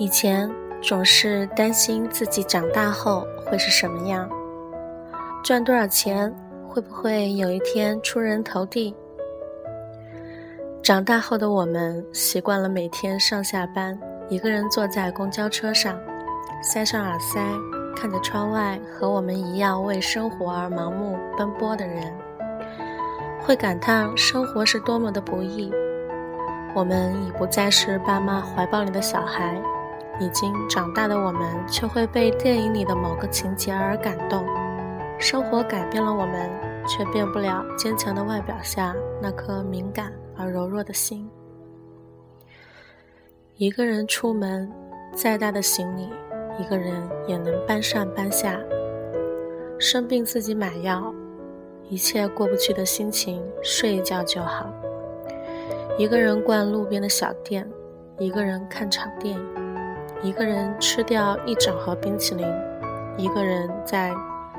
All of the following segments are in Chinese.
以前总是担心自己长大后会是什么样，赚多少钱，会不会有一天出人头地。长大后的我们习惯了每天上下班，一个人坐在公交车上，塞上耳塞，看着窗外和我们一样为生活而盲目奔波的人，会感叹生活是多么的不易。我们已不再是爸妈怀抱里的小孩。已经长大的我们，却会被电影里的某个情节而感动。生活改变了我们，却变不了坚强的外表下那颗敏感而柔弱的心。一个人出门，再大的行李，一个人也能搬上搬下。生病自己买药，一切过不去的心情，睡一觉就好。一个人逛路边的小店，一个人看场电影。一个人吃掉一整盒冰淇淋，一个人在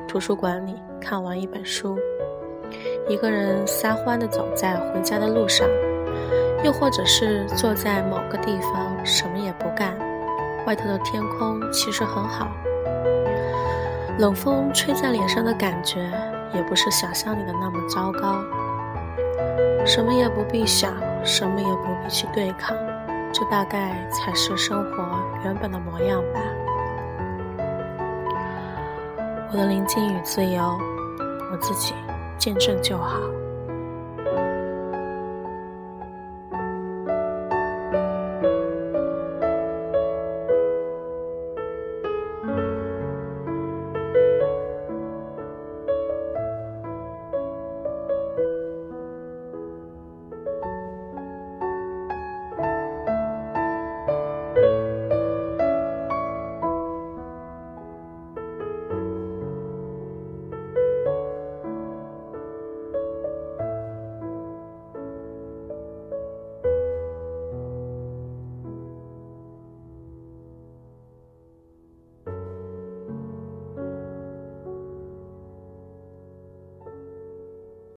图书馆里看完一本书，一个人撒欢地走在回家的路上，又或者是坐在某个地方什么也不干，外头的天空其实很好，冷风吹在脸上的感觉也不是想象里的那么糟糕，什么也不必想，什么也不必去对抗。这大概才是生活原本的模样吧。我的宁静与自由，我自己见证就好。